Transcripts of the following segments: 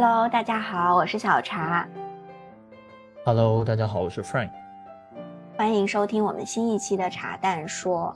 Hello，大家好，我是小茶。Hello，大家好，我是 Frank。欢迎收听我们新一期的茶蛋说。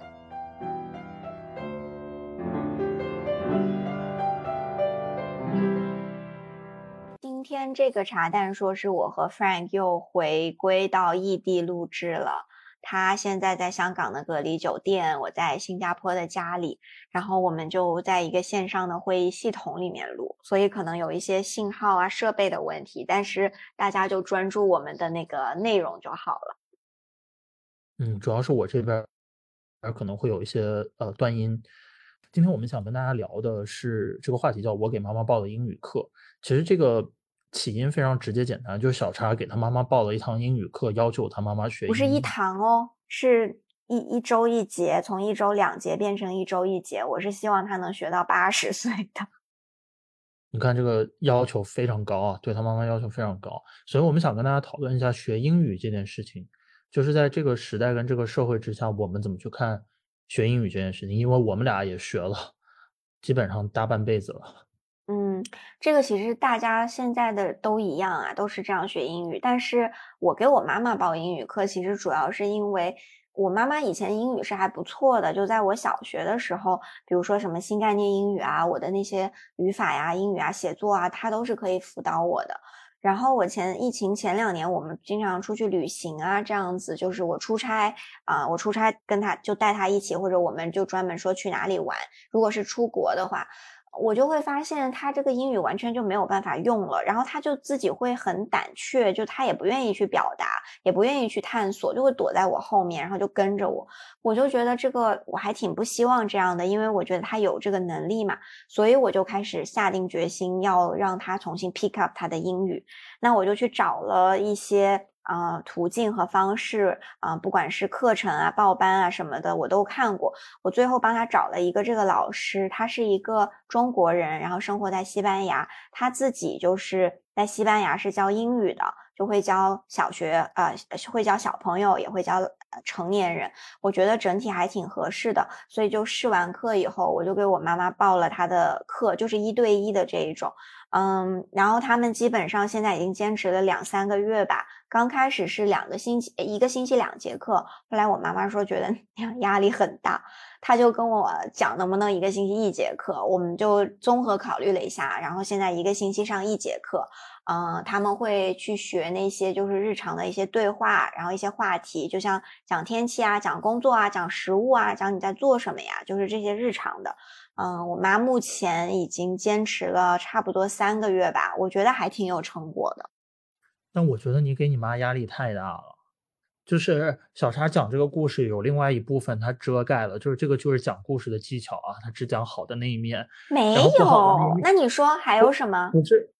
今天这个茶蛋说是我和 Frank 又回归到异地录制了。他现在在香港的隔离酒店，我在新加坡的家里，然后我们就在一个线上的会议系统里面录，所以可能有一些信号啊、设备的问题，但是大家就专注我们的那个内容就好了。嗯，主要是我这边而可能会有一些呃断音。今天我们想跟大家聊的是这个话题，叫我给妈妈报的英语课。其实这个。起因非常直接简单，就是小叉给他妈妈报了一堂英语课，要求他妈妈学。不是一堂哦，是一一周一节，从一周两节变成一周一节。我是希望他能学到八十岁的。你看这个要求非常高啊，对他妈妈要求非常高。所以我们想跟大家讨论一下学英语这件事情，就是在这个时代跟这个社会之下，我们怎么去看学英语这件事情？因为我们俩也学了，基本上大半辈子了。嗯，这个其实大家现在的都一样啊，都是这样学英语。但是我给我妈妈报英语课，其实主要是因为我妈妈以前英语是还不错的，就在我小学的时候，比如说什么新概念英语啊，我的那些语法呀、英语啊、写作啊，她都是可以辅导我的。然后我前疫情前两年，我们经常出去旅行啊，这样子就是我出差啊，我出差跟她就带她一起，或者我们就专门说去哪里玩。如果是出国的话。我就会发现他这个英语完全就没有办法用了，然后他就自己会很胆怯，就他也不愿意去表达，也不愿意去探索，就会躲在我后面，然后就跟着我。我就觉得这个我还挺不希望这样的，因为我觉得他有这个能力嘛，所以我就开始下定决心要让他重新 pick up 他的英语。那我就去找了一些。啊，途径和方式啊，不管是课程啊、报班啊什么的，我都看过。我最后帮他找了一个这个老师，他是一个中国人，然后生活在西班牙，他自己就是在西班牙是教英语的，就会教小学，呃，会教小朋友，也会教成年人。我觉得整体还挺合适的，所以就试完课以后，我就给我妈妈报了他的课，就是一对一的这一种。嗯，然后他们基本上现在已经坚持了两三个月吧。刚开始是两个星期，一个星期两节课。后来我妈妈说觉得压力很大，她就跟我讲能不能一个星期一节课。我们就综合考虑了一下，然后现在一个星期上一节课。嗯，他们会去学那些就是日常的一些对话，然后一些话题，就像讲天气啊、讲工作啊、讲食物啊、讲你在做什么呀，就是这些日常的。嗯，我妈目前已经坚持了差不多三个月吧，我觉得还挺有成果的。但我觉得你给你妈压力太大了。就是小茶讲这个故事有另外一部分它遮盖了，就是这个就是讲故事的技巧啊，他只讲好的那一面，没有。那你说还有什么？不是，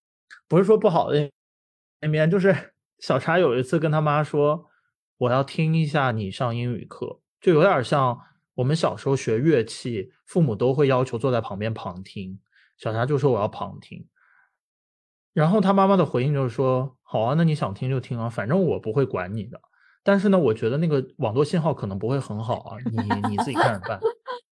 不是说不好的那面，就是 小茶有一次跟他妈说，我要听一下你上英语课，就有点像。我们小时候学乐器，父母都会要求坐在旁边旁听。小茶就说我要旁听，然后他妈妈的回应就是说：“好啊，那你想听就听啊，反正我不会管你的。”但是呢，我觉得那个网络信号可能不会很好啊，你你自己看着办。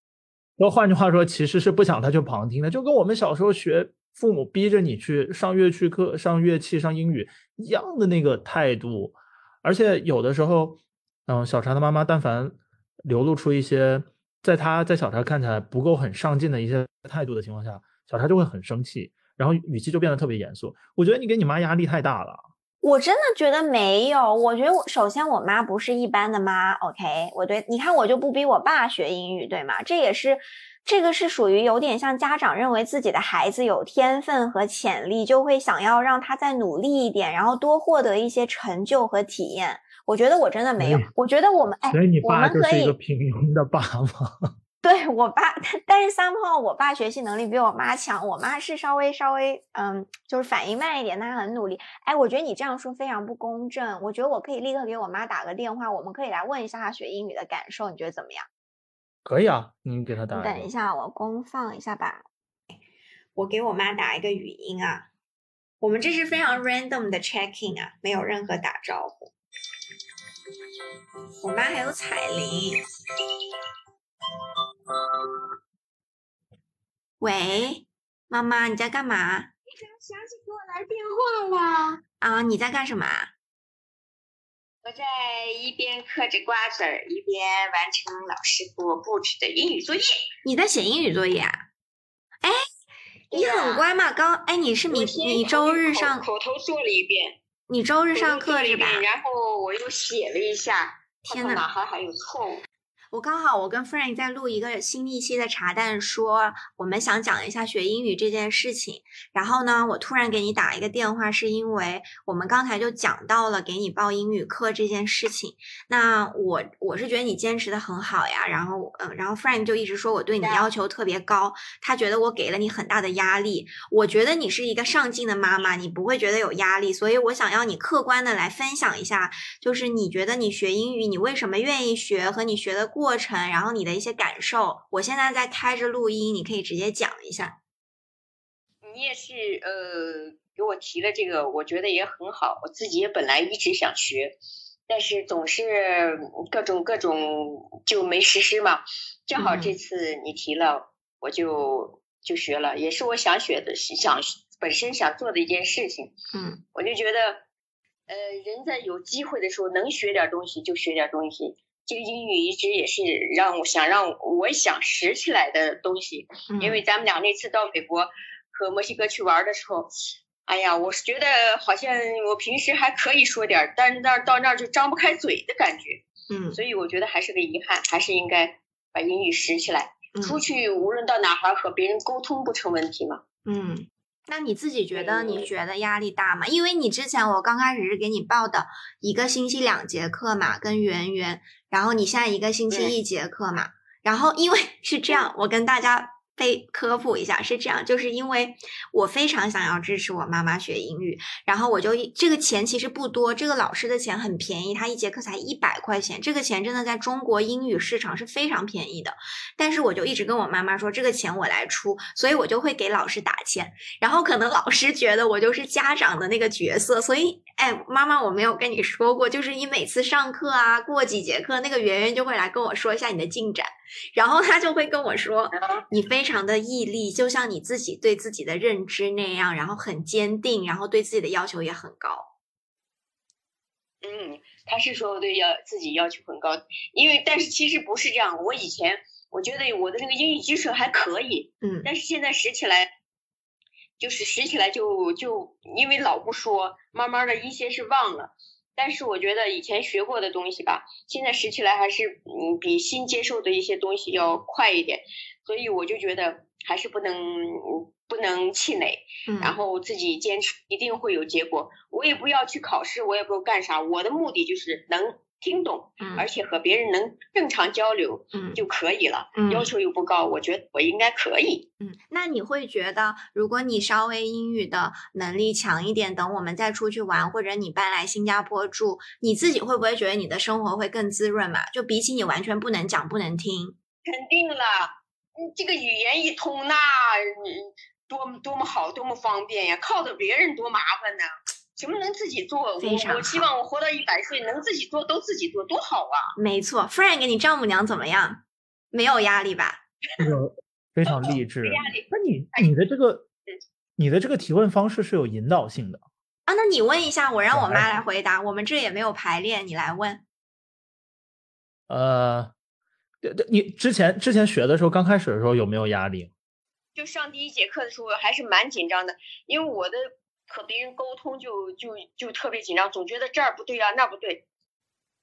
那换句话说，其实是不想他去旁听的，就跟我们小时候学，父母逼着你去上乐器课、上乐器、上英语一样的那个态度。而且有的时候，嗯，小茶的妈妈但凡。流露出一些在他在小茶看起来不够很上进的一些态度的情况下，小茶就会很生气，然后语气就变得特别严肃。我觉得你给你妈压力太大了。我真的觉得没有，我觉得我首先我妈不是一般的妈，OK？我对你看我就不逼我爸学英语，对吗？这也是这个是属于有点像家长认为自己的孩子有天分和潜力，就会想要让他再努力一点，然后多获得一些成就和体验。我觉得我真的没有，我觉得我们哎，所以你爸就是一个平庸的爸吗？对我爸，但是三炮，我爸学习能力比我妈强，我妈是稍微稍微嗯，就是反应慢一点，她很努力。哎，我觉得你这样说非常不公正，我觉得我可以立刻给我妈打个电话，我们可以来问一下她学英语的感受，你觉得怎么样？可以啊，你给她打。等一下，我公放一下吧。我给我妈打一个语音啊，我们这是非常 random 的 checking 啊，没有任何打招呼。我妈还有彩铃。喂，妈妈，你在干嘛？怎么想起给我来电话了？啊，你在干什么啊？我在一边嗑着瓜子儿，一边完成老师给我布置的英语作业。你在写英语作业啊？哎，你很乖嘛，刚哎，你是你你周日上口头做了一遍，你周日上课是吧？然后我又写了一下，天呐，哪还还有错误？我刚好，我跟 Frank 在录一个新一期的茶蛋，说我们想讲一下学英语这件事情。然后呢，我突然给你打一个电话，是因为我们刚才就讲到了给你报英语课这件事情。那我我是觉得你坚持的很好呀。然后，嗯，然后 Frank 就一直说我对你要求特别高，他觉得我给了你很大的压力。我觉得你是一个上进的妈妈，你不会觉得有压力。所以我想要你客观的来分享一下，就是你觉得你学英语，你为什么愿意学和你学的过。过程，然后你的一些感受，我现在在开着录音，你可以直接讲一下。你也是呃，给我提了这个，我觉得也很好。我自己也本来一直想学，但是总是各种各种就没实施嘛。正好这次你提了，我就就学了，也是我想学的，想本身想做的一件事情。嗯，我就觉得，呃，人在有机会的时候，能学点东西就学点东西。这个英语一直也是让我想让我想拾起来的东西，因为咱们俩那次到美国和墨西哥去玩的时候，哎呀，我是觉得好像我平时还可以说点，但是那到那儿就张不开嘴的感觉，嗯，所以我觉得还是个遗憾，还是应该把英语拾起来，出去无论到哪儿和别人沟通不成问题嘛？嗯。那你自己觉得你觉得压力大吗？因为你之前我刚开始是给你报的一个星期两节课嘛，跟圆圆，然后你现在一个星期一节课嘛，然后因为是这样，我跟大家。被科普一下是这样，就是因为我非常想要支持我妈妈学英语，然后我就这个钱其实不多，这个老师的钱很便宜，他一节课才一百块钱，这个钱真的在中国英语市场是非常便宜的。但是我就一直跟我妈妈说，这个钱我来出，所以我就会给老师打钱。然后可能老师觉得我就是家长的那个角色，所以哎，妈妈我没有跟你说过，就是你每次上课啊，过几节课，那个圆圆就会来跟我说一下你的进展。然后他就会跟我说，你非常的毅力，就像你自己对自己的认知那样，然后很坚定，然后对自己的要求也很高。嗯，他是说对要自己要求很高，因为但是其实不是这样。我以前我觉得我的那个英语基础还可以，嗯，但是现在学起来，就是学起来就就因为老不说，慢慢的一些是忘了。但是我觉得以前学过的东西吧，现在拾起来还是嗯比新接受的一些东西要快一点，所以我就觉得还是不能不能气馁，然后自己坚持一定会有结果。我也不要去考试，我也不干啥，我的目的就是能。听懂，而且和别人能正常交流，嗯，就可以了。要求又不高，我觉得我应该可以。嗯，那你会觉得，如果你稍微英语的能力强一点，等我们再出去玩，或者你搬来新加坡住，你自己会不会觉得你的生活会更滋润嘛？就比起你完全不能讲、不能听，肯定了。嗯，这个语言一通，那多么多么好，多么方便呀！靠着别人多麻烦呢。什么能自己做？我我希望我活到一百岁能自己做，都自己做，多好啊！没错，Frank，你丈母娘怎么样？没有压力吧？这个非常励志。压力？那你你的这个你的这个提问方式是有引导性的啊？那你问一下，我让我妈来回答。我们这也没有排练，你来问。呃，对对，你之前之前学的时候，刚开始的时候有没有压力？就上第一节课的时候还是蛮紧张的，因为我的。和别人沟通就就就特别紧张，总觉得这儿不对啊，那不对，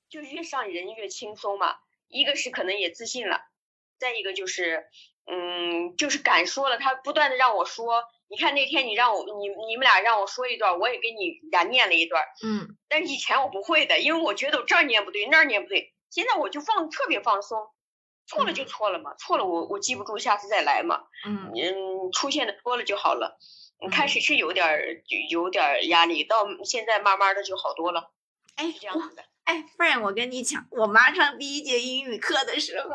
就越上人越轻松嘛。一个是可能也自信了，再一个就是，嗯，就是敢说了。他不断的让我说，你看那天你让我你你们俩让我说一段，我也给你俩念了一段，嗯。但是以前我不会的，因为我觉得我这儿念不对，那儿念不对。现在我就放特别放松，错了就错了嘛，错了我我记不住，下次再来嘛。嗯嗯，出现的多了就好了。开始是有点儿，有点儿压力，到现在慢慢的就好多了。哎，是这样子的。哎，friend，我跟你讲，我妈上第一节英语课的时候，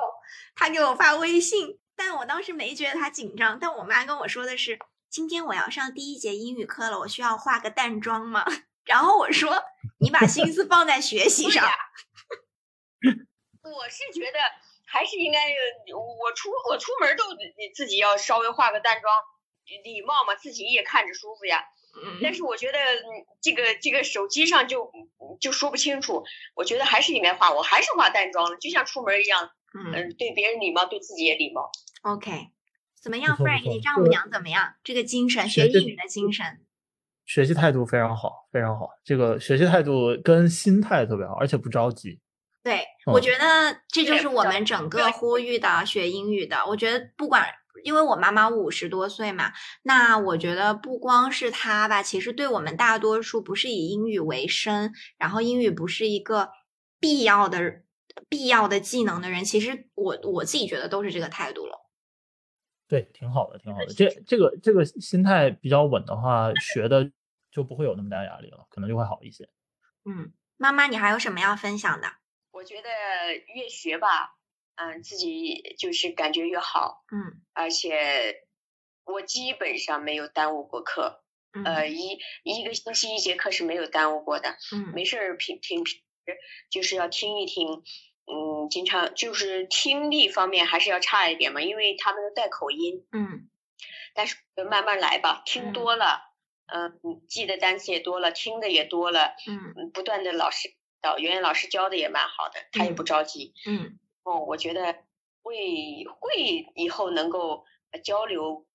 她给我发微信，但我当时没觉得她紧张。但我妈跟我说的是，今天我要上第一节英语课了，我需要化个淡妆吗？然后我说，你把心思放在学习上。我是觉得还是应该，我出我出门都自己要稍微化个淡妆。礼貌嘛，自己也看着舒服呀。嗯但是我觉得嗯这个这个手机上就就说不清楚，我觉得还是应该化，我还是化淡妆了，就像出门一样，嗯嗯，对别人礼貌，对自己也礼貌。，OK，怎么样，Frank？你丈母娘怎么样？这个精神，学英语的精神。学习态度非常好，非常好。这个学习态度跟心态特别好，而且不着急。对，我嗯觉得这就是我们整个对呼吁的学英语的。我觉得不管，因为我妈妈五十多岁嘛，那我觉得不光是她吧，其实对我们大多数不是以英语为生，然后英语不是一个必要的必要的技能的人，其实我我自己觉得都是这个态度了。对，挺好的，挺好的。这这个这个心态比较稳的话，学的就不会有那么大压力了，可能就会好一些。嗯，妈妈，你还有什么要分享的？我觉得越学吧，嗯，自己就是感觉越好，嗯。而且我基本上没有耽误过课，嗯。呃，一一个星期一节课是没有耽误过的。嗯。没。事儿听听，就是要听一听，嗯，经常就是听力方面还是要差一点嘛，因为他们都带口音，嗯。但是慢慢来吧，听嗯。多了，嗯、记的单词也多了，听的也多了，嗯。嗯，不断的老师导语言老师教的也蛮好的，他也嗯。不着急，嗯哦，我觉得会会以后能够呃交流，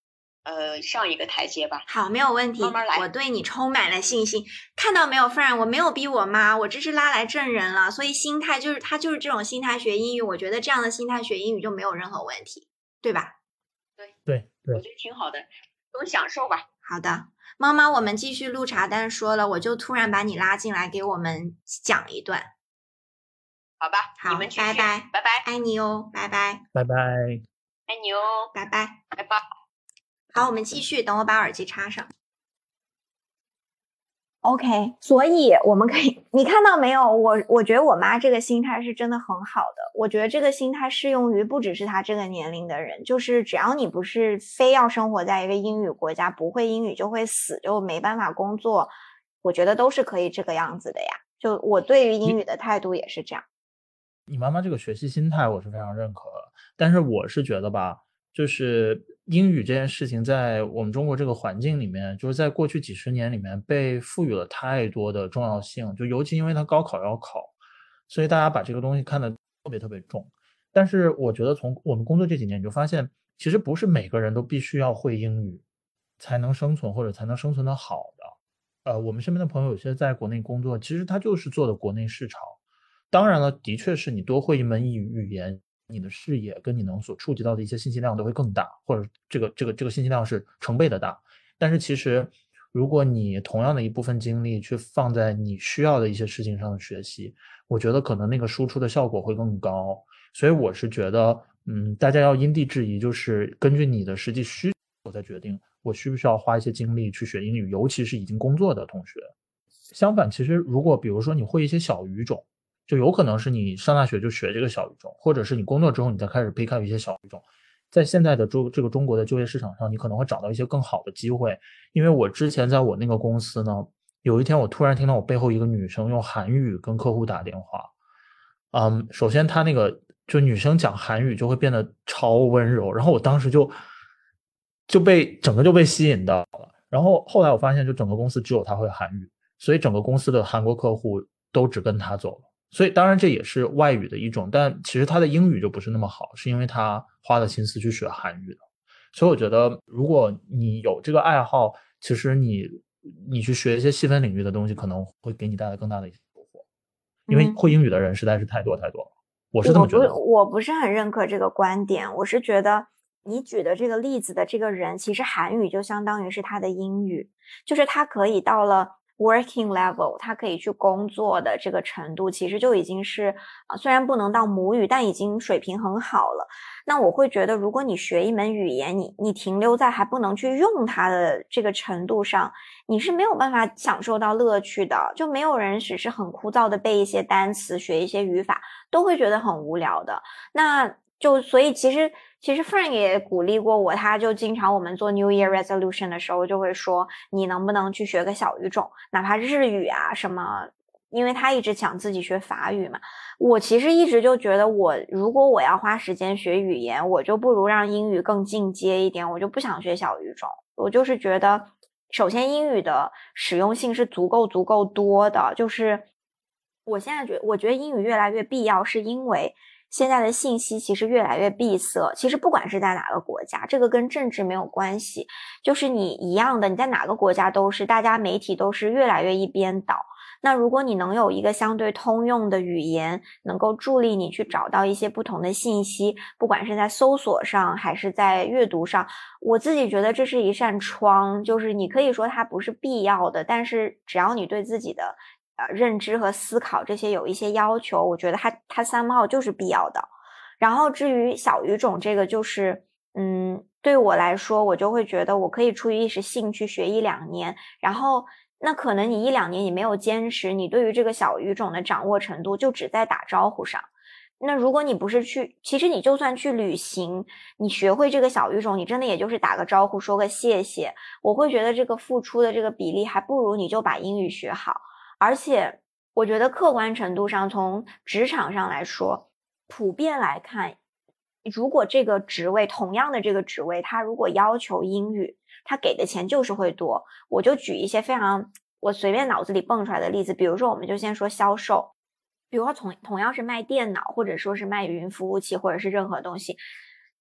呃，上一个台阶吧。好，没有问题。慢慢来我对你充满了信心。看到没有，Fran？我没有逼我妈，我这是拉来证人了。所以心态就是他就是这种心态学英语，我觉得这样的心态学英语就没有任何问题，对吧？对对，我觉得挺好的，多享受吧。好的，妈妈，我们继续录茶单说了，我就突然把你拉进来给我们讲一段，好吧，好拜拜拜拜，爱你哦，拜拜，拜拜。爱你哦，拜拜。拜拜。好，我们继续，等我把耳机插上。OK，所以我们可以，你看到没有？我我觉得我妈这个心态是真的很好的。我觉得这个心态适用于不只是她这个年龄的人，就是只要你不是非要生活在一个英语国家，不会英语就会死，就没办法工作，我觉得都是可以这个样子的呀。就我对于英语的态度也是这样。你妈妈这个学习心态我是非常认可的，但是我是觉得吧，就是英语这件事情在我们中国这个环境里面，就是在过去几十年里面被赋予了太多的重要性，就尤其因为它高考要考，所以大家把这个东西看得特别特别重。但是我觉得从我们工作这几年，你就发现，其实不是每个人都必须要会英语才能生存或者才能生存的好的。呃，我们身边的朋友有些在国内工作，其实他就是做的国内市场。当然了，的确是你多会一门语语言，你的视野跟你能所触及到的一些信息量都会更大，或者这个这个这个信息量是成倍的大。但是其实，如果你同样的一部分精力去放在你需要的一些事情上的学习，我觉得可能那个输出的效果会更高。所以我是觉得，嗯，大家要因地制宜，就是根据你的实际需求再决定我需不需要花一些精力去学英语，尤其是已经工作的同学。相反，其实如果比如说你会一些小语种，就有可能是你上大学就学这个小语种，或者是你工作之后你再开始 pick up 一些小语种，在现在的中这个中国的就业市场上，你可能会找到一些更好的机会。因为我之前在我那个公司呢，有一天我突然听到我背后一个女生用韩语跟客户打电话，嗯，首先她那个就女生讲韩语就会变得超温柔，然后我当时就就被整个就被吸引到了。然后后来我发现，就整个公司只有她会韩语，所以整个公司的韩国客户都只跟她走了。所以当然这也是外语的一种，但其实他的英语就不是那么好，是因为他花了心思去学韩语的。所以我觉得，如果你有这个爱好，其实你你去学一些细分领域的东西，可能会给你带来更大的一些收获。因为嗯会英语的人实在是太多太多了，我是这么觉得的。我不是很认可这个观点，我是觉得你举的这个例子的这个人，其实韩语就相当于是他的英语，就是他可以到了 working level，他可以去工作的这个程度，其实就已经是啊、虽然不能到母语，但已经水平很好了。那我会觉得，如果你学一门语言，你你停留在还不能去用它的这个程度上，你是没有办法享受到乐趣的。就没有人只是很枯燥的背一些单词、学一些语法，都会觉得很无聊的。那就所以其实其实 Frank 也鼓励过我，他就经常我们做 New Year Resolution 的时候，就会说你能不能去学个小语种，哪怕日语啊什么。因为他一直想自己学法语嘛，我其实一直就觉得我如果我要花时间学语言，我就不如让英语更进阶一点，我就不想学小语种，我就是觉得，首先英语的使用性是足够足够多的，就是我现在觉我觉得英语越来越必要，是因为。现在的信息其实越来越闭塞。其实不管是在哪个国家，这个跟政治没有关系，就是你一样的，你在哪个国家都是，大家媒体都是越来越一边倒。那如果你能有一个相对通用的语言，能够助力你去找到一些不同的信息，不管是在搜索上还是在阅读上，我自己觉得这是一扇窗，就是你可以说它不是必要的，但是只要你对自己的。呃，认知和思考这些有一些要求，我觉得它它三号就是必要的。然后至于小语种这个，就是嗯，对我来说，我就会觉得我可以出于一时兴趣学一两年。然后那可能你一两年你没有坚持，你对于这个小语种的掌握程度就只在打招呼上。那如果你不是去，其实你就算去旅行，你学会这个小语种，你真的也就是打个招呼，说个谢谢。我会觉得这个付出的这个比例，还不如你就把英语学好。而且，我觉得客观程度上，从职场上来说，普遍来看，如果这个职位同样的这个职位，他如果要求英语，他给的钱就是会多。我就举一些非常我随便脑子里蹦出来的例子，比如说，我们就先说销售，比如说同同样是卖电脑，或者说是卖云服务器，或者是任何东西，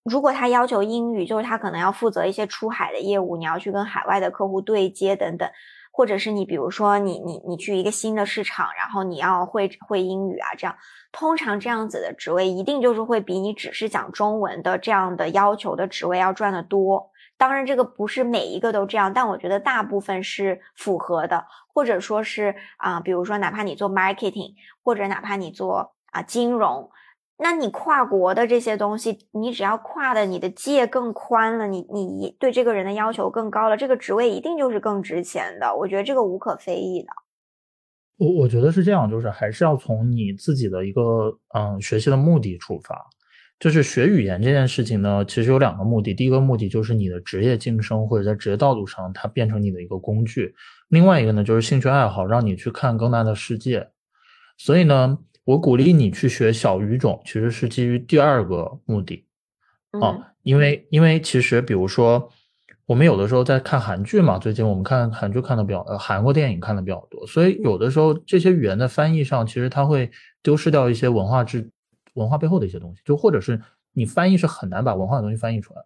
如果他要求英语，就是他可能要负责一些出海的业务，你要去跟海外的客户对接等等。或者是你，比如说你你你去一个新的市场，然后你要会会英语啊，这样通常这样子的职位一定就是会比你只是讲中文的这样的要求的职位要赚得多。当然，这个不是每一个都这样，但我觉得大部分是符合的，或者说是啊，比如说哪怕你做 marketing，或者哪怕你做啊金融。那你跨国的这些东西，你只要跨的你的界更宽了，你你对这个人的要求更高了，这个职位一定就是更值钱的。我觉得这个无可非议的。我我觉得是这样，就是还是要从你自己的一个嗯学习的目的出发。就是学语言这件事情呢，其实有两个目的。第一个目的就是你的职业晋升或者在职业道路上它变成你的一个工具。另外一个呢，就是兴趣爱好，让你去看更大的世界。所以呢。我鼓励你去学小语种，其实是基于第二个目的，啊，因为因为其实比如说，我们有的时候在看韩剧嘛，最近我们看韩剧看的比较，呃，韩国电影看的比较多，所以有的时候这些语言的翻译上，其实它会丢失掉一些文化之文化背后的一些东西，就或者是你翻译是很难把文化的东西翻译出来，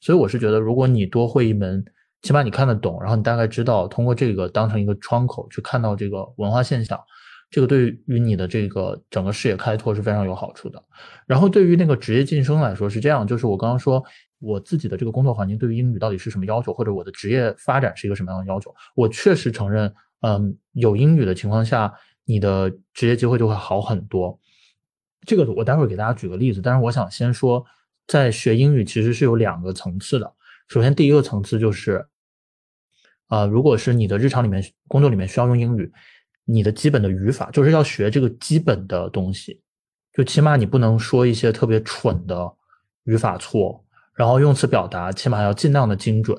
所以我是觉得，如果你多会一门，起码你看得懂，然后你大概知道通过这个当成一个窗口去看到这个文化现象。这个对于你的这个整个视野开拓是非常有好处的。然后对于那个职业晋升来说是这样，就是我刚刚说我自己的这个工作环境对于英语到底是什么要求，或者我的职业发展是一个什么样的要求，我确实承认，嗯，有英语的情况下，你的职业机会就会好很多。这个我待会儿给大家举个例子，但是我想先说，在学英语其实是有两个层次的。首先第一个层次就是，啊，如果是你的日常里面工作里面需要用英语。你的基本的语法就是要学这个基本的东西，就起码你不能说一些特别蠢的语法错，然后用词表达起码要尽量的精准。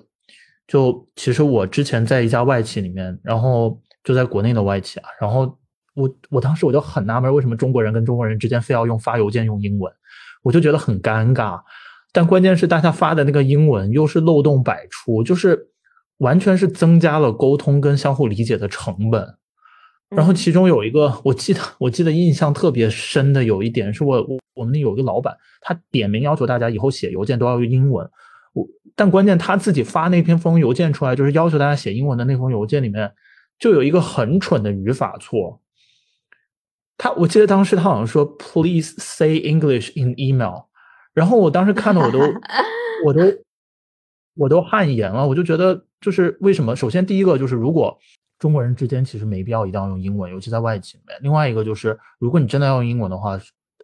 就其实我之前在一家外企里面，然后就在国内的外企啊，然后我我当时我就很纳闷，为什么中国人跟中国人之间非要用发邮件用英文，我就觉得很尴尬。但关键是大家发的那个英文又是漏洞百出，就是完全是增加了沟通跟相互理解的成本。然后其中有一个，我记得我记得印象特别深的有一点，是我我我们那有一个老板，他点名要求大家以后写邮件都要用英文。我但关键他自己发那篇封邮件出来，就是要求大家写英文的那封邮件里面，就有一个很蠢的语法错。他我记得当时他好像说 “Please say English in email”，然后我当时看的我都 我都我都汗颜了，我就觉得就是为什么？首先第一个就是如果。中国人之间其实没必要一定要用英文，尤其在外企里面。另外一个就是，如果你真的要用英文的话，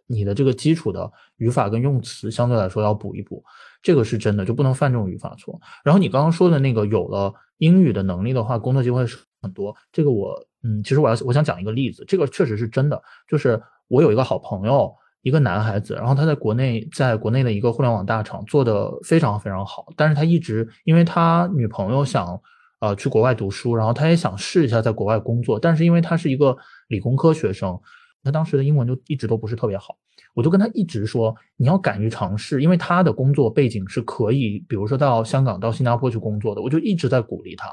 你的这个基础的语法跟用词相对来说要补一补，这个是真的，就不能犯这种语法错。然后你刚刚说的那个有了英语的能力的话，工作机会是很多。这个我，嗯，其实我要我想讲一个例子，这个确实是真的。就是我有一个好朋友，一个男孩子，然后他在国内，在国内的一个互联网大厂做的非常非常好，但是他一直因为他女朋友想。呃，去国外读书，然后他也想试一下在国外工作，但是因为他是一个理工科学生，他当时的英文就一直都不是特别好，我就跟他一直说，你要敢于尝试，因为他的工作背景是可以，比如说到香港、到新加坡去工作的，我就一直在鼓励他。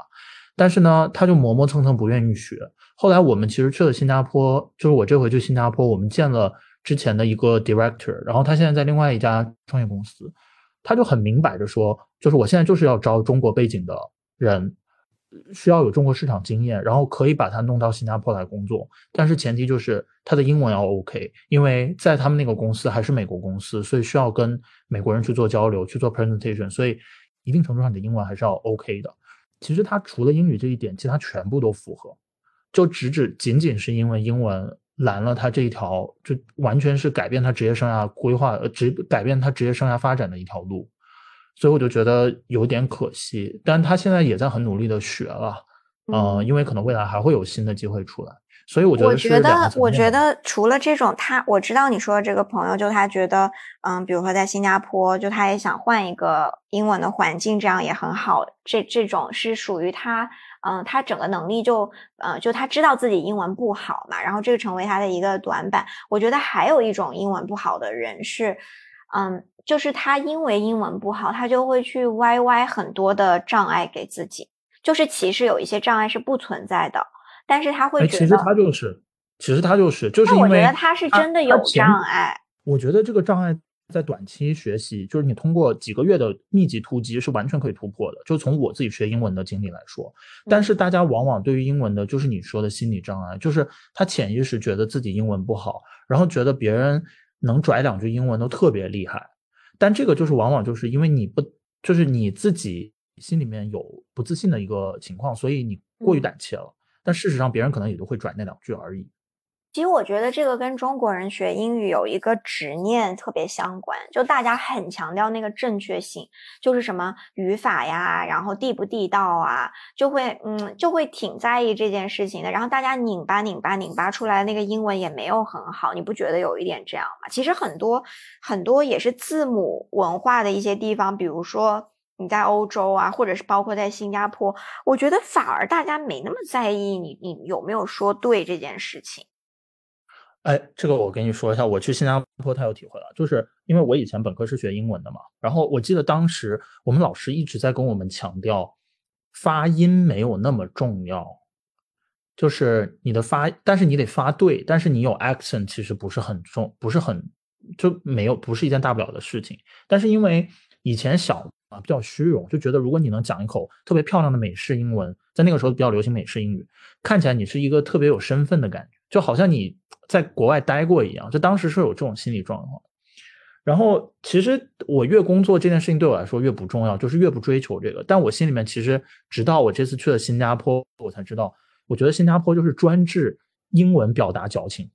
但是呢，他就磨磨蹭蹭不愿意学。后来我们其实去了新加坡，就是我这回去新加坡，我们见了之前的一个 director，然后他现在在另外一家创业公司，他就很明摆着说，就是我现在就是要招中国背景的人。需要有中国市场经验，然后可以把他弄到新加坡来工作，但是前提就是他的英文要 OK，因为在他们那个公司还是美国公司，所以需要跟美国人去做交流、去做 presentation，所以一定程度上你的英文还是要 OK 的。其实他除了英语这一点，其他全部都符合，就只只仅仅是因为英文拦了他这一条，就完全是改变他职业生涯规划、呃，只改变他职业生涯发展的一条路。所以我就觉得有点可惜，但他现在也在很努力的学了，嗯，因为可能未来还会有新的机会出来，所以我觉得我觉得，我觉得除了这种，他我知道你说的这个朋友，就他觉得，嗯，比如说在新加坡，就他也想换一个英文的环境，这样也很好。这这种是属于他，嗯，他整个能力就，呃，就他知道自己英文不好嘛，然后这个成为他的一个短板。我觉得还有一种英文不好的人是，嗯。就是他因为英文不好，他就会去歪歪很多的障碍给自己。就是其实有一些障碍是不存在的，但是他会觉得，其实他就是，其实他就是，就是因为我觉得他是真的有障碍。我觉得这个障碍在短期学习，就是你通过几个月的密集突击是完全可以突破的。就从我自己学英文的经历来说，但是大家往往对于英文的，就是你说的心理障碍，就是他潜意识觉得自己英文不好，然后觉得别人能拽两句英文都特别厉害。但这个就是往往就是因为你不就是你自己心里面有不自信的一个情况，所以你过于胆怯了。但事实上，别人可能也就会转那两句而已。其实我觉得这个跟中国人学英语有一个执念特别相关，就大家很强调那个正确性，就是什么语法呀，然后地不地道啊，就会嗯就会挺在意这件事情的。然后大家拧巴拧巴拧巴出来那个英文也没有很好，你不觉得有一点这样吗？其实很多很多也是字母文化的一些地方，比如说你在欧洲啊，或者是包括在新加坡，我觉得反而大家没那么在意你你有没有说对这件事情。哎，这个我跟你说一下，我去新加坡，太有体会了。就是因为我以前本科是学英文的嘛，然后我记得当时我们老师一直在跟我们强调，发音没有那么重要，就是你的发，但是你得发对，但是你有 accent 其实不是很重，不是很就没有，不是一件大不了的事情。但是因为以前小啊比较虚荣，就觉得如果你能讲一口特别漂亮的美式英文，在那个时候比较流行美式英语，看起来你是一个特别有身份的感觉，就好像你。在国外待过一样，就当时是有这种心理状况。然后其实我越工作这件事情对我来说越不重要，就是越不追求这个。但我心里面其实，直到我这次去了新加坡，我才知道，我觉得新加坡就是专治英文表达矫情。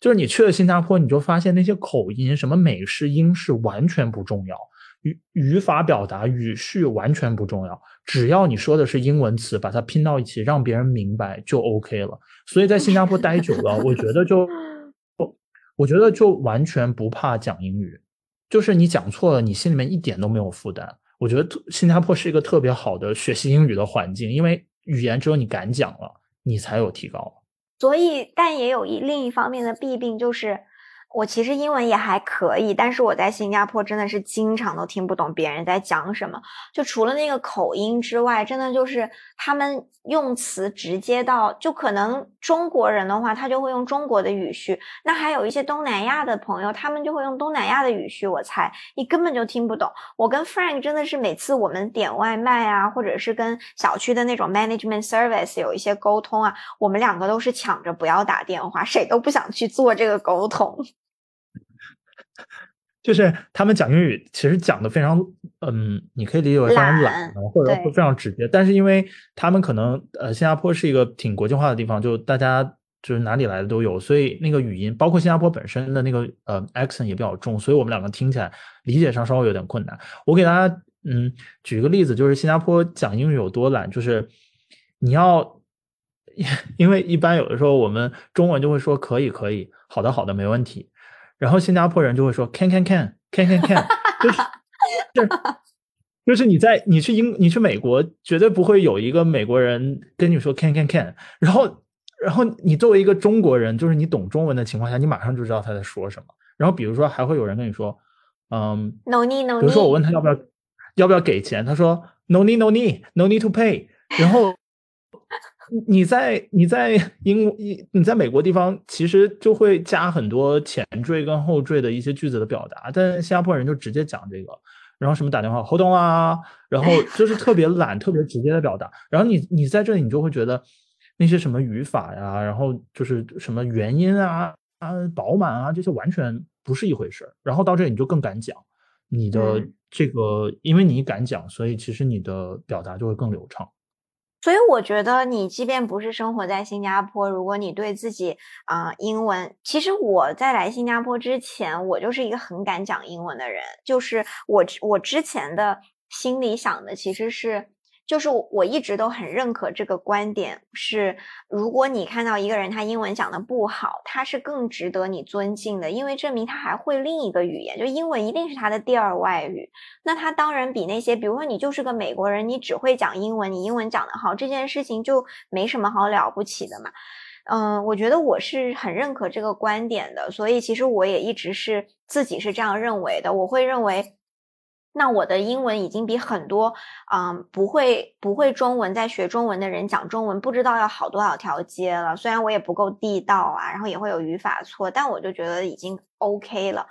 就是你去了新加坡，你就发现那些口音，什么美式、英式完全不重要，语语法表达、语序完全不重要，只要你说的是英文词，把它拼到一起，让别人明白就 OK 了。所以在新加坡待久了，我觉得就，我觉得就完全不怕讲英语，就是你讲错了，你心里面一点都没有负担。我觉得新加坡是一个特别好的学习英语的环境，因为语言只有你敢讲了，你才有提高。所以，但也有一另一方面的弊病就是。我其实英文也还可以，但是我在新加坡真的是经常都听不懂别人在讲什么。就除了那个口音之外，真的就是他们用词直接到，就可能中国人的话，他就会用中国的语序。那还有一些东南亚的朋友，他们就会用东南亚的语序。我猜你根本就听不懂。我跟 Frank 真的是每次我们点外卖啊，或者是跟小区的那种 management service 有一些沟通啊，我们两个都是抢着不要打电话，谁都不想去做这个沟通。就是他们讲英语，其实讲的非常，嗯，你可以理解为非常懒，或者非常直接。但是因为他们可能，呃，新加坡是一个挺国际化的地方，就大家就是哪里来的都有，所以那个语音，包括新加坡本身的那个呃 accent 也比较重，所以我们两个听起来理解上稍微有点困难。我给大家，嗯，举一个例子，就是新加坡讲英语有多懒，就是你要，因为一般有的时候我们中文就会说可以可以，好的好的没问题。然后新加坡人就会说 can can can can can can，就是就是就是你在你去英你去美国绝对不会有一个美国人跟你说 can can can，然后然后你作为一个中国人，就是你懂中文的情况下，你马上就知道他在说什么。然后比如说还会有人跟你说，嗯，no need no need。比如说我问他要不要要不要给钱，他说 no need no need no need to pay。然后你在你在英你你在美国地方其实就会加很多前缀跟后缀的一些句子的表达，但新加坡人就直接讲这个。然后什么打电话，hold on 啊，然后就是特别懒、特别直接的表达。然后你你在这里，你就会觉得那些什么语法呀，然后就是什么元音啊啊饱满啊，这些完全不是一回事儿。然后到这里你就更敢讲你的这个，因为你敢讲，所以其实你的表达就会更流畅。所以我觉得，你即便不是生活在新加坡，如果你对自己啊英文，其实我在来新加坡之前，我就是一个很敢讲英文的人。就是我我之前的心里想的其实是。就是我一直都很认可这个观点，是如果你看到一个人他英文讲的不好，他是更值得你尊敬的，因为证明他还会另一个语言，就英文一定是他的第二外语。那他当然比那些，比如说你就是个美国人，你只会讲英文，你英文讲得好，这件事情就没什么好了不起的嘛。嗯，我觉得我是很认可这个观点的，所以其实我也一直是自己是这样认为的，我会认为。那我的英文已经比很多，嗯，不会不会中文在学中文的人讲中文不知道要好多少条街了。虽然我也不够地道啊，然后也会有语法错，但我就觉得已经 OK 了。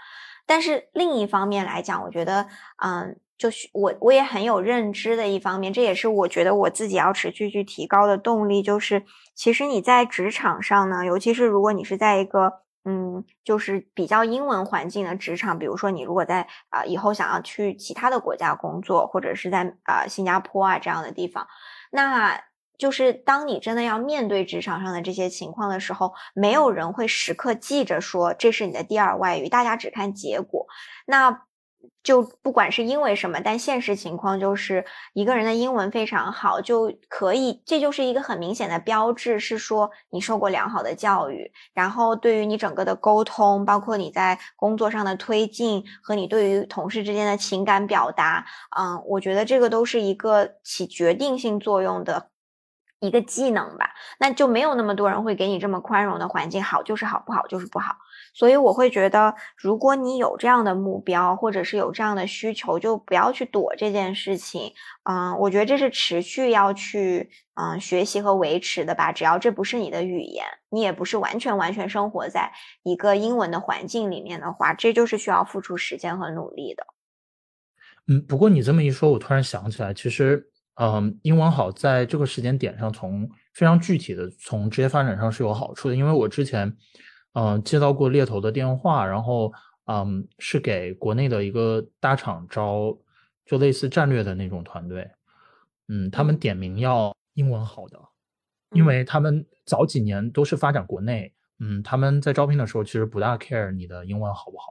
但是另一方面来讲，我觉得，嗯，就是我我也很有认知的一方面，这也是我觉得我自己要持续去提高的动力。就是其实你在职场上呢，尤其是如果你是在一个。嗯，就是比较英文环境的职场，比如说你如果在啊以后想要去其他的国家工作，或者是在啊新加坡啊这样的地方，那就是当你真的要面对职场上的这些情况的时候，没有人会时刻记着说这是你的第二外语，大家只看结果。那。就不管是因为什么，但现实情况就是一个人的英文非常好，就可以，这就是一个很明显的标志，是说你受过良好的教育，然后对于你整个的沟通，包括你在工作上的推进和你对于同事之间的情感表达，嗯，我觉得这个都是一个起决定性作用的一个技能吧。那就没有那么多人会给你这么宽容的环境，好就是好，不好就是不好。所以我会觉得，如果你有这样的目标，或者是有这样的需求，就不要去躲这件事情。嗯，我觉得这是持续要去嗯学习和维持的吧。只要这不是你的语言，你也不是完全完全生活在一个英文的环境里面的话，这就是需要付出时间和努力的。嗯，不过你这么一说，我突然想起来，其实嗯，英文好在这个时间点上，从非常具体的从职业发展上是有好处的，因为我之前。嗯，接到过猎头的电话，然后嗯，是给国内的一个大厂招，就类似战略的那种团队。嗯，他们点名要英文好的，因为他们早几年都是发展国内，嗯，他们在招聘的时候其实不大 care 你的英文好不好，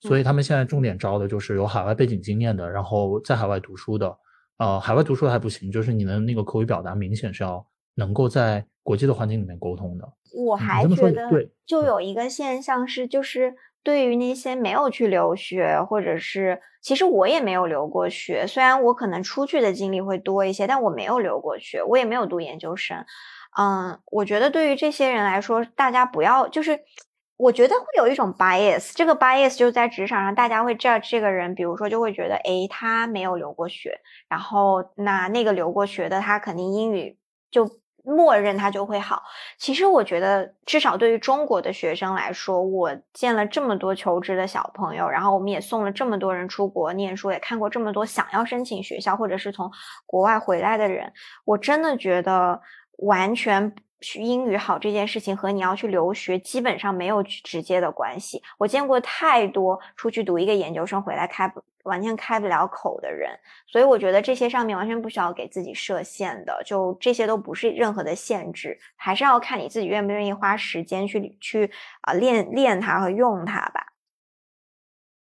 所以他们现在重点招的就是有海外背景经验的，然后在海外读书的。呃，海外读书还不行，就是你的那个口语表达明显是要能够在国际的环境里面沟通的。我还觉得，就有一个现象是，就是对于那些没有去留学，或者是其实我也没有留过学，虽然我可能出去的经历会多一些，但我没有留过学，我也没有读研究生。嗯，我觉得对于这些人来说，大家不要就是，我觉得会有一种 bias，这个 bias 就在职场上，大家会 judge 这个人，比如说就会觉得，诶，他没有留过学，然后那那个留过学的，他肯定英语就。默认它就会好。其实我觉得，至少对于中国的学生来说，我见了这么多求职的小朋友，然后我们也送了这么多人出国念书，也看过这么多想要申请学校或者是从国外回来的人，我真的觉得完全。英语好这件事情和你要去留学基本上没有直接的关系。我见过太多出去读一个研究生回来开不完全开不了口的人，所以我觉得这些上面完全不需要给自己设限的，就这些都不是任何的限制，还是要看你自己愿不愿意花时间去去啊练练它和用它吧。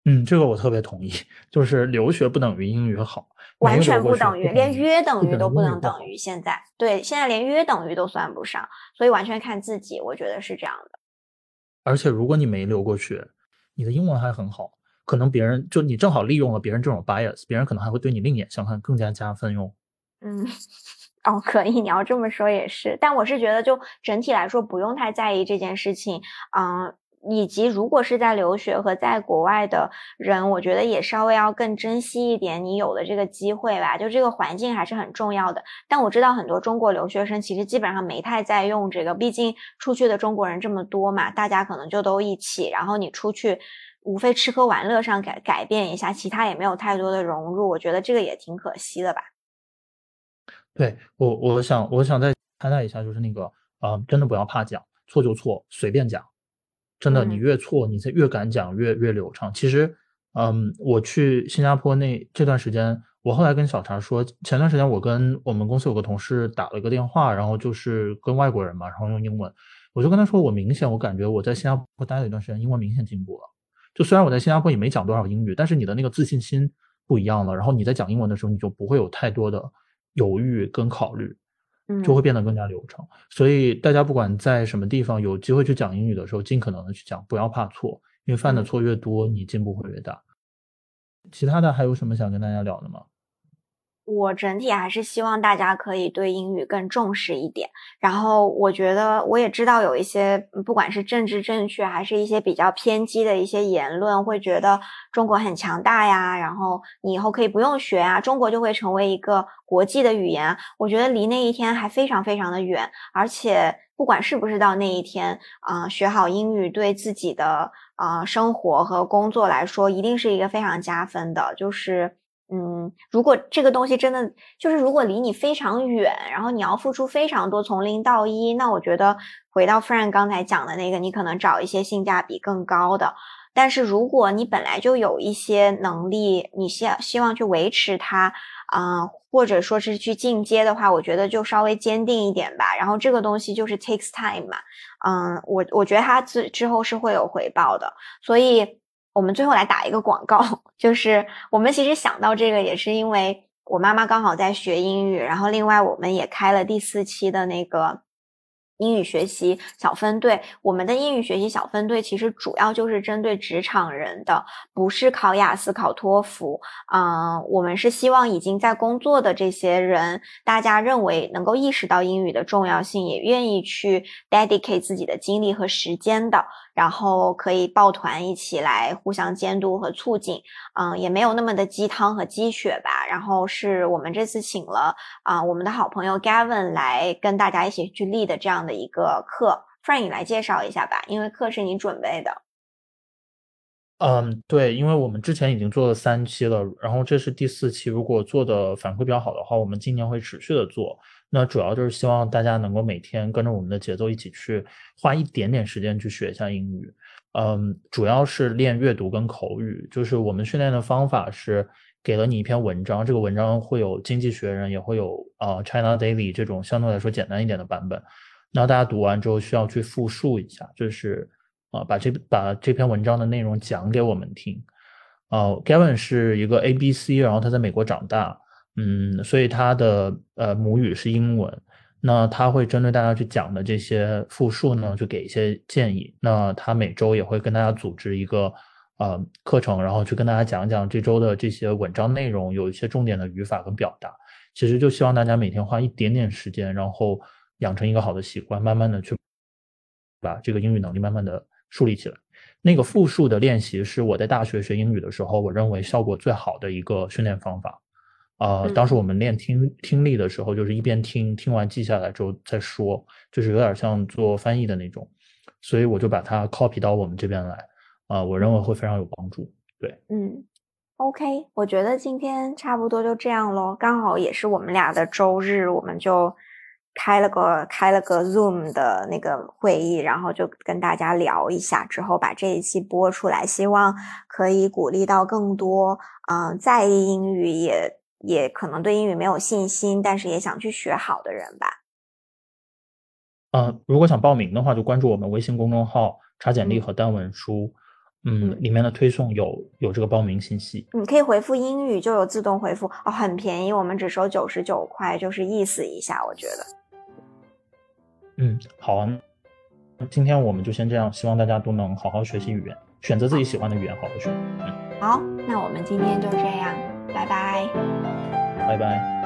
嗯，这个我特别同意，就是留学不等于英语好。完全不等于，连约等于都不能等于。现在对，现在连约等于都算不上，所以完全看自己，我觉得是这样的。而且如果你没留过学，你的英文还很好，可能别人就你正好利用了别人这种 bias，别人可能还会对你另眼相看，更加加分哟。嗯，哦，可以，你要这么说也是。但我是觉得，就整体来说，不用太在意这件事情。嗯，以及如果是在留学和在国外的人，我觉得也稍微要更珍惜一点你有的这个机会吧。就这个环境还是很重要的。但我知道很多中国留学生其实基本上没太在用这个，毕竟出去的中国人这么多嘛，大家可能就都一起，然后你出去。无非吃喝玩乐上改改变一下，其他也没有太多的融入，我觉得这个也挺可惜的吧。对我，我想，我想再交代一下，就是那个，呃，真的不要怕讲错就错，随便讲。真的，你越错，你才越敢讲，越越流畅。其实，嗯，我去新加坡那这段时间，我后来跟小茶说，前段时间我跟我们公司有个同事打了一个电话，然后就是跟外国人嘛，然后用英文，我就跟他说，我明显我感觉我在新加坡待了一段时间，英文明显进步了。就虽然我在新加坡也没讲多少英语，但是你的那个自信心不一样了。然后你在讲英文的时候，你就不会有太多的犹豫跟考虑，就会变得更加流畅。所以大家不管在什么地方有机会去讲英语的时候，尽可能的去讲，不要怕错，因为犯的错越多，你进步会越大。其他的还有什么想跟大家聊的吗？我整体还是希望大家可以对英语更重视一点。然后我觉得我也知道有一些不管是政治正确，还是一些比较偏激的一些言论，会觉得中国很强大呀，然后你以后可以不用学啊，中国就会成为一个国际的语言。我觉得离那一天还非常非常的远。而且不管是不是到那一天啊，学好英语对自己的啊生活和工作来说，一定是一个非常加分的。就是。嗯，如果这个东西真的就是如果离你非常远，然后你要付出非常多，从零到一，那我觉得回到 friend 刚才讲的那个，你可能找一些性价比更高的。但是如果你本来就有一些能力，你希希望去维持它啊，或者说是去进阶的话，我觉得就稍微坚定一点吧。然后这个东西就是 takes time 嘛，嗯，我我觉得它之之后是会有回报的，所以。我们最后来打一个广告，就是我们其实想到这个也是因为我妈妈刚好在学英语，然后另外我们也开了第四期的那个。英语学习小分队，我们的英语学习小分队其实主要就是针对职场人的，不是考雅思、考托福。嗯，我们是希望已经在工作的这些人，大家认为能够意识到英语的重要性，也愿意去 dedicate 自己的精力和时间的，然后可以抱团一起来互相监督和促进。嗯，也没有那么的鸡汤和鸡血吧。然后是我们这次请了啊，我们的好朋友 Gavin 来跟大家一起去立的这样的一个课。Frank，你来介绍一下吧，因为课是你准备的。嗯，对，因为我们之前已经做了三期了，然后这是第四期。如果做的反馈比较好的话，我们今年会持续的做。那主要就是希望大家能够每天跟着我们的节奏一起去花一点点时间去学一下英语。嗯，主要是练阅读跟口语。就是我们训练的方法是给了你一篇文章，这个文章会有《经济学人》，也会有呃《China Daily》这种相对来说简单一点的版本。然后大家读完之后需要去复述一下，就是啊把这把这篇文章的内容讲给我们听。呃，Gavin 是一个 A B C，然后他在美国长大，嗯，所以他的呃母语是英文。那他会针对大家去讲的这些复述呢，就给一些建议。那他每周也会跟大家组织一个呃课程，然后去跟大家讲讲这周的这些文章内容，有一些重点的语法跟表达。其实就希望大家每天花一点点时间，然后养成一个好的习惯，慢慢的去把这个英语能力慢慢的树立起来。那个复述的练习是我在大学学英语的时候，我认为效果最好的一个训练方法。呃，当时我们练听听力的时候，就是一边听，听完记下来之后再说，就是有点像做翻译的那种，所以我就把它 copy 到我们这边来，啊，我认为会非常有帮助。对，嗯，OK，我觉得今天差不多就这样咯，刚好也是我们俩的周日，我们就开了个开了个 Zoom 的那个会议，然后就跟大家聊一下，之后把这一期播出来，希望可以鼓励到更多嗯在意英语也。也可能对英语没有信心，但是也想去学好的人吧。嗯，如果想报名的话，就关注我们微信公众号“查简历和单文书”，嗯，里面的推送有有这个报名信息。你可以回复英语，就有自动回复哦，很便宜，我们只收九十九块，就是意思一下，我觉得。嗯，好啊，今天我们就先这样，希望大家都能好好学习语言，选择自己喜欢的语言，好好学。嗯，好，那我们今天就这样。拜拜，拜拜。